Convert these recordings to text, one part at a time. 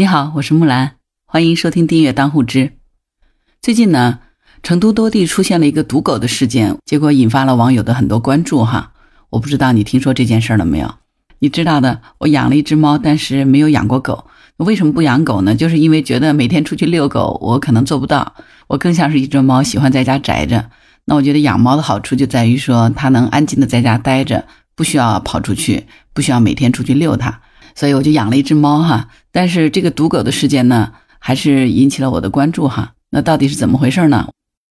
你好，我是木兰，欢迎收听订阅当户知。最近呢，成都多地出现了一个毒狗的事件，结果引发了网友的很多关注哈。我不知道你听说这件事了没有？你知道的，我养了一只猫，但是没有养过狗。为什么不养狗呢？就是因为觉得每天出去遛狗，我可能做不到。我更像是一只猫，喜欢在家宅着。那我觉得养猫的好处就在于说，它能安静的在家待着，不需要跑出去，不需要每天出去遛它。所以我就养了一只猫哈，但是这个毒狗的事件呢，还是引起了我的关注哈。那到底是怎么回事呢？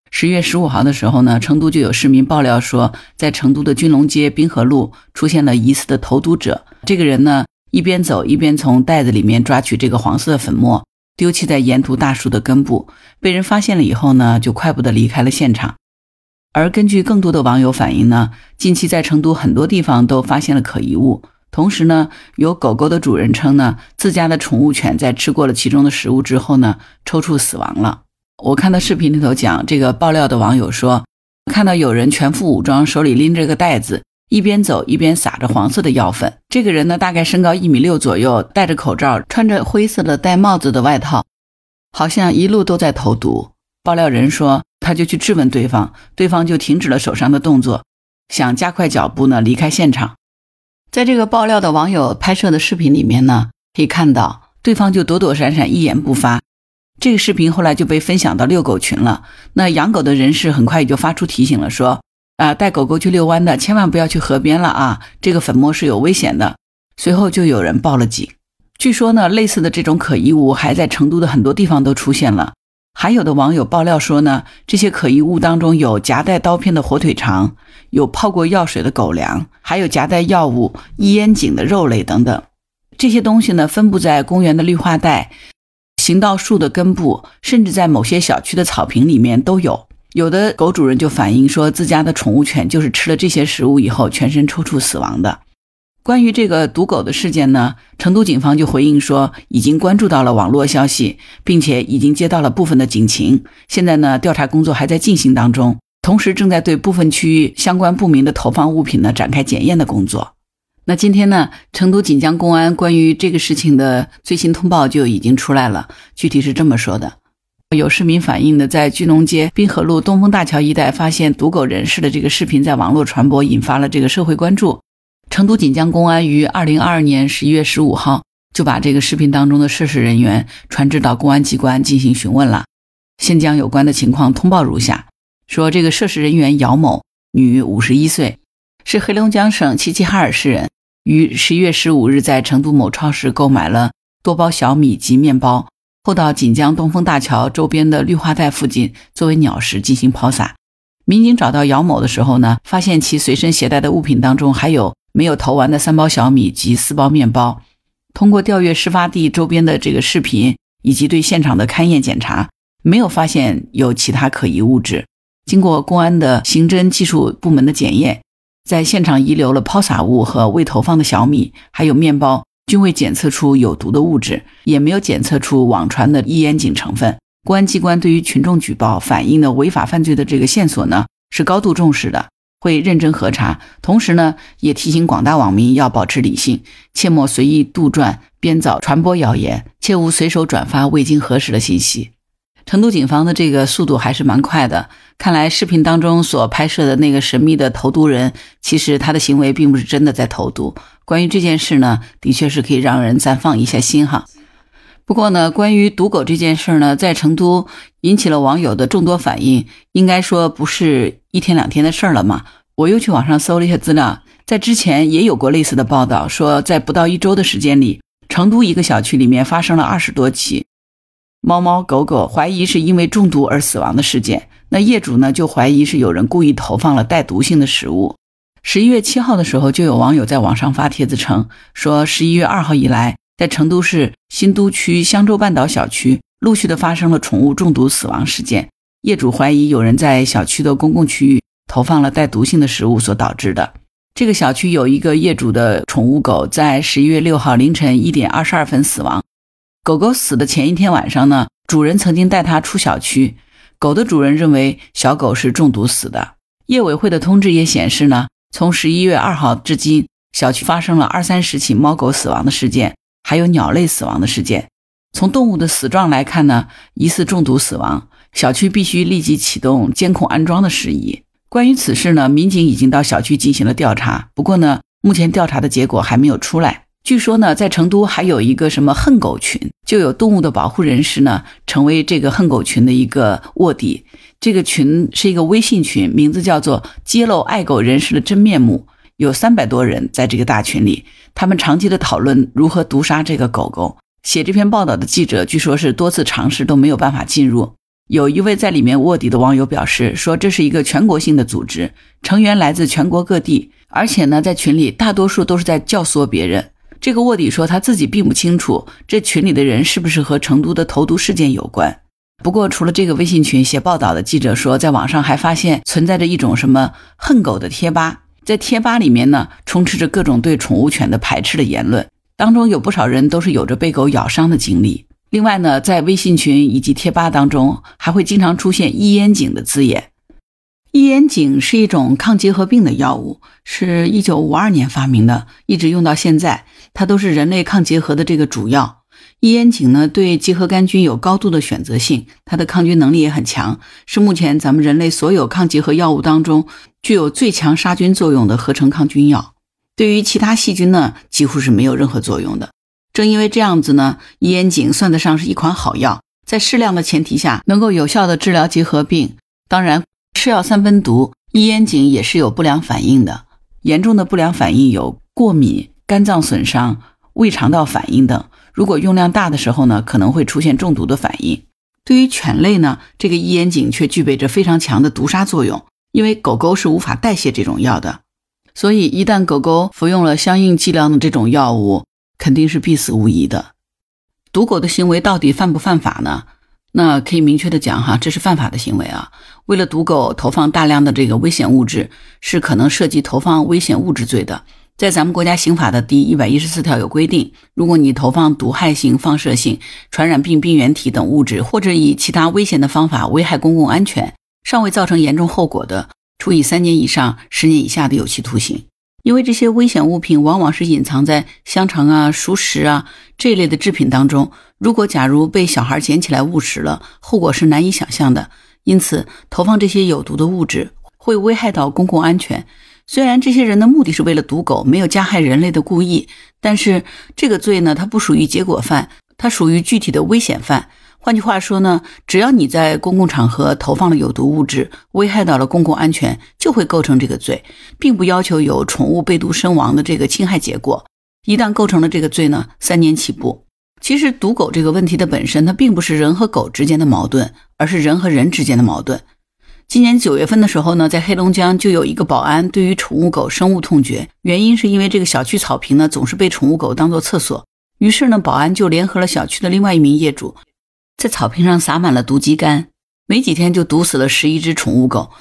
十月十五号的时候呢，成都就有市民爆料说，在成都的君龙街滨河路出现了疑似的投毒者。这个人呢，一边走一边从袋子里面抓取这个黄色的粉末，丢弃在沿途大树的根部。被人发现了以后呢，就快步的离开了现场。而根据更多的网友反映呢，近期在成都很多地方都发现了可疑物。同时呢，有狗狗的主人称呢，自家的宠物犬在吃过了其中的食物之后呢，抽搐死亡了。我看到视频里头讲，这个爆料的网友说，看到有人全副武装，手里拎着个袋子，一边走一边撒着黄色的药粉。这个人呢，大概身高一米六左右，戴着口罩，穿着灰色的戴帽子的外套，好像一路都在投毒。爆料人说，他就去质问对方，对方就停止了手上的动作，想加快脚步呢，离开现场。在这个爆料的网友拍摄的视频里面呢，可以看到对方就躲躲闪闪，一言不发。这个视频后来就被分享到遛狗群了。那养狗的人士很快也就发出提醒了，说啊，带狗狗去遛弯的，千万不要去河边了啊，这个粉末是有危险的。随后就有人报了警。据说呢，类似的这种可疑物还在成都的很多地方都出现了。还有的网友爆料说呢，这些可疑物当中有夹带刀片的火腿肠，有泡过药水的狗粮，还有夹带药物一烟井的肉类等等。这些东西呢，分布在公园的绿化带、行道树的根部，甚至在某些小区的草坪里面都有。有的狗主人就反映说，自家的宠物犬就是吃了这些食物以后，全身抽搐死亡的。关于这个毒狗的事件呢，成都警方就回应说，已经关注到了网络消息，并且已经接到了部分的警情。现在呢，调查工作还在进行当中，同时正在对部分区域相关不明的投放物品呢展开检验的工作。那今天呢，成都锦江公安关于这个事情的最新通报就已经出来了，具体是这么说的：有市民反映的，在巨龙街滨河路东风大桥一带发现毒狗人士的这个视频在网络传播，引发了这个社会关注。成都锦江公安于二零二二年十一月十五号就把这个视频当中的涉事人员传至到公安机关进行询问了。现将有关的情况通报如下：说这个涉事人员姚某，女，五十一岁，是黑龙江省齐齐哈尔市人，于十一月十五日在成都某超市购买了多包小米及面包，后到锦江东风大桥周边的绿化带附近作为鸟食进行抛洒。民警找到姚某的时候呢，发现其随身携带的物品当中还有。没有投完的三包小米及四包面包，通过调阅事发地周边的这个视频以及对现场的勘验检查，没有发现有其他可疑物质。经过公安的刑侦技术部门的检验，在现场遗留了抛洒物和未投放的小米，还有面包，均未检测出有毒的物质，也没有检测出网传的易烟肼成分。公安机关对于群众举报反映的违法犯罪的这个线索呢，是高度重视的。会认真核查，同时呢，也提醒广大网民要保持理性，切莫随意杜撰、编造、传播谣言，切勿随手转发未经核实的信息。成都警方的这个速度还是蛮快的，看来视频当中所拍摄的那个神秘的投毒人，其实他的行为并不是真的在投毒。关于这件事呢，的确是可以让人暂放一下心哈。不过呢，关于毒狗这件事呢，在成都引起了网友的众多反应，应该说不是一天两天的事儿了嘛。我又去网上搜了一下资料，在之前也有过类似的报道，说在不到一周的时间里，成都一个小区里面发生了二十多起猫猫狗狗怀疑是因为中毒而死亡的事件。那业主呢，就怀疑是有人故意投放了带毒性的食物。十一月七号的时候，就有网友在网上发帖子称，说十一月二号以来。在成都市新都区香洲半岛小区，陆续的发生了宠物中毒死亡事件。业主怀疑有人在小区的公共区域投放了带毒性的食物所导致的。这个小区有一个业主的宠物狗，在十一月六号凌晨一点二十二分死亡。狗狗死的前一天晚上呢，主人曾经带它出小区，狗的主人认为小狗是中毒死的。业委会的通知也显示呢，从十一月二号至今，小区发生了二三十起猫狗死亡的事件。还有鸟类死亡的事件，从动物的死状来看呢，疑似中毒死亡，小区必须立即启动监控安装的事宜。关于此事呢，民警已经到小区进行了调查，不过呢，目前调查的结果还没有出来。据说呢，在成都还有一个什么恨狗群，就有动物的保护人士呢，成为这个恨狗群的一个卧底。这个群是一个微信群，名字叫做“揭露爱狗人士的真面目”，有三百多人在这个大群里，他们长期的讨论如何毒杀这个狗狗。写这篇报道的记者，据说是多次尝试都没有办法进入。有一位在里面卧底的网友表示说，这是一个全国性的组织，成员来自全国各地，而且呢，在群里大多数都是在教唆别人。这个卧底说他自己并不清楚这群里的人是不是和成都的投毒事件有关。不过，除了这个微信群，写报道的记者说，在网上还发现存在着一种什么恨狗的贴吧，在贴吧里面呢，充斥着各种对宠物犬的排斥的言论，当中有不少人都是有着被狗咬伤的经历。另外呢，在微信群以及贴吧当中，还会经常出现一烟井的字眼。伊烟肼是一种抗结核病的药物，是一九五二年发明的，一直用到现在。它都是人类抗结核的这个主药。伊烟肼呢，对结核杆菌有高度的选择性，它的抗菌能力也很强，是目前咱们人类所有抗结核药物当中具有最强杀菌作用的合成抗菌药。对于其他细菌呢，几乎是没有任何作用的。正因为这样子呢，伊烟肼算得上是一款好药，在适量的前提下，能够有效的治疗结核病。当然。吃药三分毒，伊烟肼也是有不良反应的。严重的不良反应有过敏、肝脏损伤、胃肠道反应等。如果用量大的时候呢，可能会出现中毒的反应。对于犬类呢，这个一烟肼却具备着非常强的毒杀作用，因为狗狗是无法代谢这种药的。所以一旦狗狗服用了相应剂量的这种药物，肯定是必死无疑的。毒狗的行为到底犯不犯法呢？那可以明确的讲哈，这是犯法的行为啊！为了毒狗投放大量的这个危险物质，是可能涉及投放危险物质罪的。在咱们国家刑法的第一百一十四条有规定，如果你投放毒害性、放射性、传染病病原体等物质，或者以其他危险的方法危害公共安全，尚未造成严重后果的，处以三年以上十年以下的有期徒刑。因为这些危险物品往往是隐藏在香肠啊、熟食啊这一类的制品当中。如果假如被小孩捡起来误食了，后果是难以想象的。因此，投放这些有毒的物质会危害到公共安全。虽然这些人的目的是为了毒狗，没有加害人类的故意，但是这个罪呢，它不属于结果犯，它属于具体的危险犯。换句话说呢，只要你在公共场合投放了有毒物质，危害到了公共安全，就会构成这个罪，并不要求有宠物被毒身亡的这个侵害结果。一旦构成了这个罪呢，三年起步。其实毒狗这个问题的本身，它并不是人和狗之间的矛盾，而是人和人之间的矛盾。今年九月份的时候呢，在黑龙江就有一个保安对于宠物狗深恶痛绝，原因是因为这个小区草坪呢总是被宠物狗当做厕所，于是呢，保安就联合了小区的另外一名业主。在草坪上撒满了毒鸡肝，没几天就毒死了十一只宠物狗，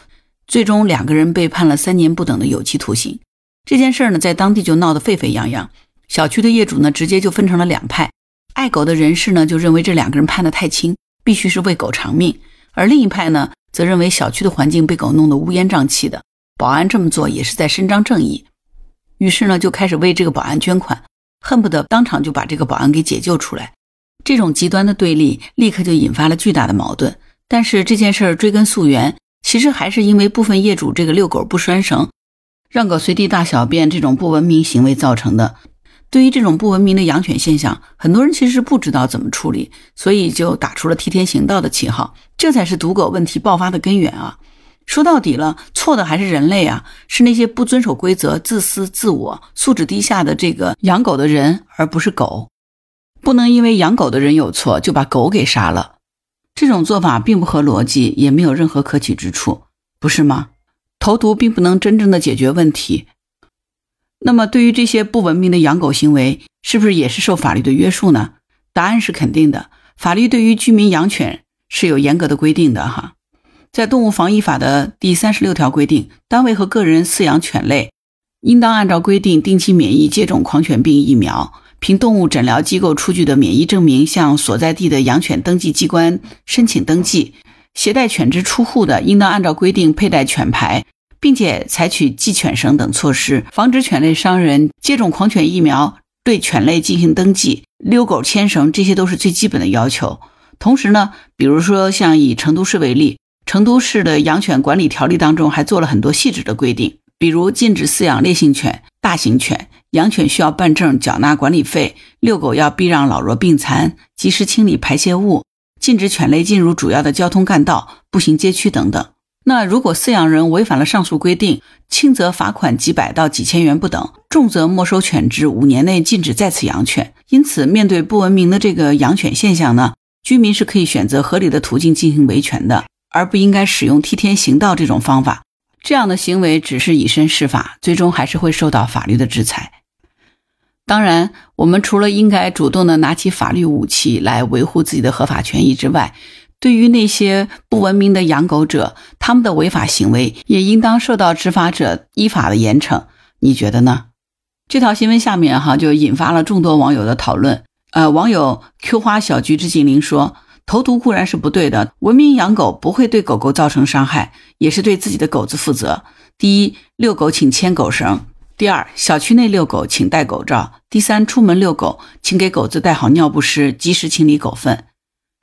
最终两个人被判了三年不等的有期徒刑。这件事呢，在当地就闹得沸沸扬扬，小区的业主呢，直接就分成了两派，爱狗的人士呢，就认为这两个人判得太轻，必须是为狗偿命；而另一派呢，则认为小区的环境被狗弄得乌烟瘴气的，保安这么做也是在伸张正义。于是呢，就开始为这个保安捐款，恨不得当场就把这个保安给解救出来。这种极端的对立立刻就引发了巨大的矛盾，但是这件事儿追根溯源，其实还是因为部分业主这个遛狗不拴绳，让狗随地大小便这种不文明行为造成的。对于这种不文明的养犬现象，很多人其实是不知道怎么处理，所以就打出了替天行道的旗号，这才是毒狗问题爆发的根源啊！说到底了，错的还是人类啊，是那些不遵守规则、自私自我、素质低下的这个养狗的人，而不是狗。不能因为养狗的人有错就把狗给杀了，这种做法并不合逻辑，也没有任何可取之处，不是吗？投毒并不能真正的解决问题。那么，对于这些不文明的养狗行为，是不是也是受法律的约束呢？答案是肯定的。法律对于居民养犬是有严格的规定的哈，在《动物防疫法》的第三十六条规定，单位和个人饲养犬类，应当按照规定定期免疫接种狂犬病疫苗。凭动物诊疗机构出具的免疫证明，向所在地的养犬登记机关申请登记。携带犬只出户的，应当按照规定佩戴犬牌，并且采取系犬绳等措施，防止犬类伤人接种狂犬疫苗，对犬类进行登记，遛狗、牵绳，这些都是最基本的要求。同时呢，比如说像以成都市为例，成都市的养犬管理条例当中还做了很多细致的规定，比如禁止饲养烈性犬、大型犬，养犬需要办证、缴纳管理费，遛狗要避让老弱病残，及时清理排泄物，禁止犬类进入主要的交通干道、步行街区等等。那如果饲养人违反了上述规定，轻则罚款几百到几千元不等，重则没收犬只，五年内禁止再次养犬。因此，面对不文明的这个养犬现象呢，居民是可以选择合理的途径进行维权的，而不应该使用替天行道这种方法。这样的行为只是以身试法，最终还是会受到法律的制裁。当然，我们除了应该主动的拿起法律武器来维护自己的合法权益之外，对于那些不文明的养狗者，他们的违法行为也应当受到执法者依法的严惩。你觉得呢？这条新闻下面哈就引发了众多网友的讨论。呃，网友 Q 花小菊之精灵说：“投毒固然是不对的，文明养狗不会对狗狗造成伤害，也是对自己的狗子负责。第一，遛狗请牵狗绳；第二，小区内遛狗请戴狗罩；第三，出门遛狗请给狗子带好尿不湿，及时清理狗粪。”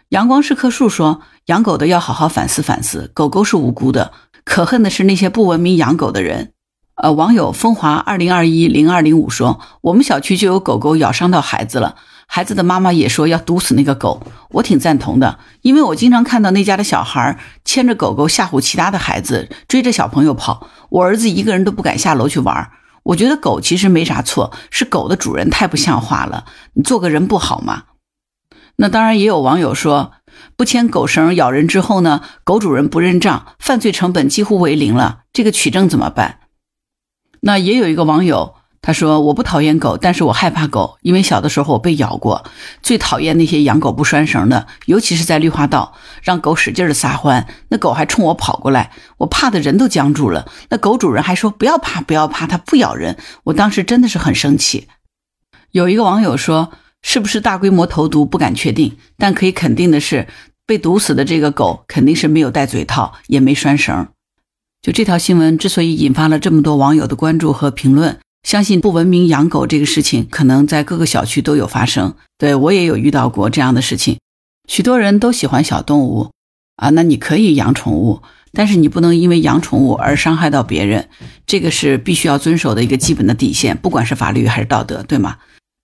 阳光是棵树说：“养狗的要好好反思反思，狗狗是无辜的，可恨的是那些不文明养狗的人。”呃，网友风华二零二一零二零五说：“我们小区就有狗狗咬伤到孩子了，孩子的妈妈也说要毒死那个狗，我挺赞同的，因为我经常看到那家的小孩牵着狗狗吓唬其他的孩子，追着小朋友跑，我儿子一个人都不敢下楼去玩。我觉得狗其实没啥错，是狗的主人太不像话了，你做个人不好吗？”那当然，也有网友说，不牵狗绳咬人之后呢，狗主人不认账，犯罪成本几乎为零了，这个取证怎么办？那也有一个网友他说，我不讨厌狗，但是我害怕狗，因为小的时候我被咬过，最讨厌那些养狗不拴绳的，尤其是在绿化道，让狗使劲的撒欢，那狗还冲我跑过来，我怕的人都僵住了，那狗主人还说不要怕，不要怕，它不咬人，我当时真的是很生气。有一个网友说。是不是大规模投毒不敢确定，但可以肯定的是，被毒死的这个狗肯定是没有戴嘴套，也没拴绳。就这条新闻之所以引发了这么多网友的关注和评论，相信不文明养狗这个事情可能在各个小区都有发生。对我也有遇到过这样的事情。许多人都喜欢小动物啊，那你可以养宠物，但是你不能因为养宠物而伤害到别人，这个是必须要遵守的一个基本的底线，不管是法律还是道德，对吗？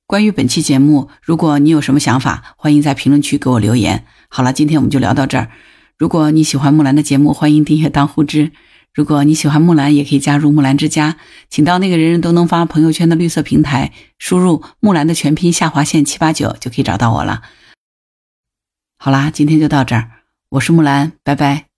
关于本期节目，如果你有什么想法，欢迎在评论区给我留言。好了，今天我们就聊到这儿。如果你喜欢木兰的节目，欢迎订阅当户知。如果你喜欢木兰，也可以加入木兰之家，请到那个人人都能发朋友圈的绿色平台，输入木兰的全拼下划线七八九就可以找到我了。好啦，今天就到这儿，我是木兰，拜拜。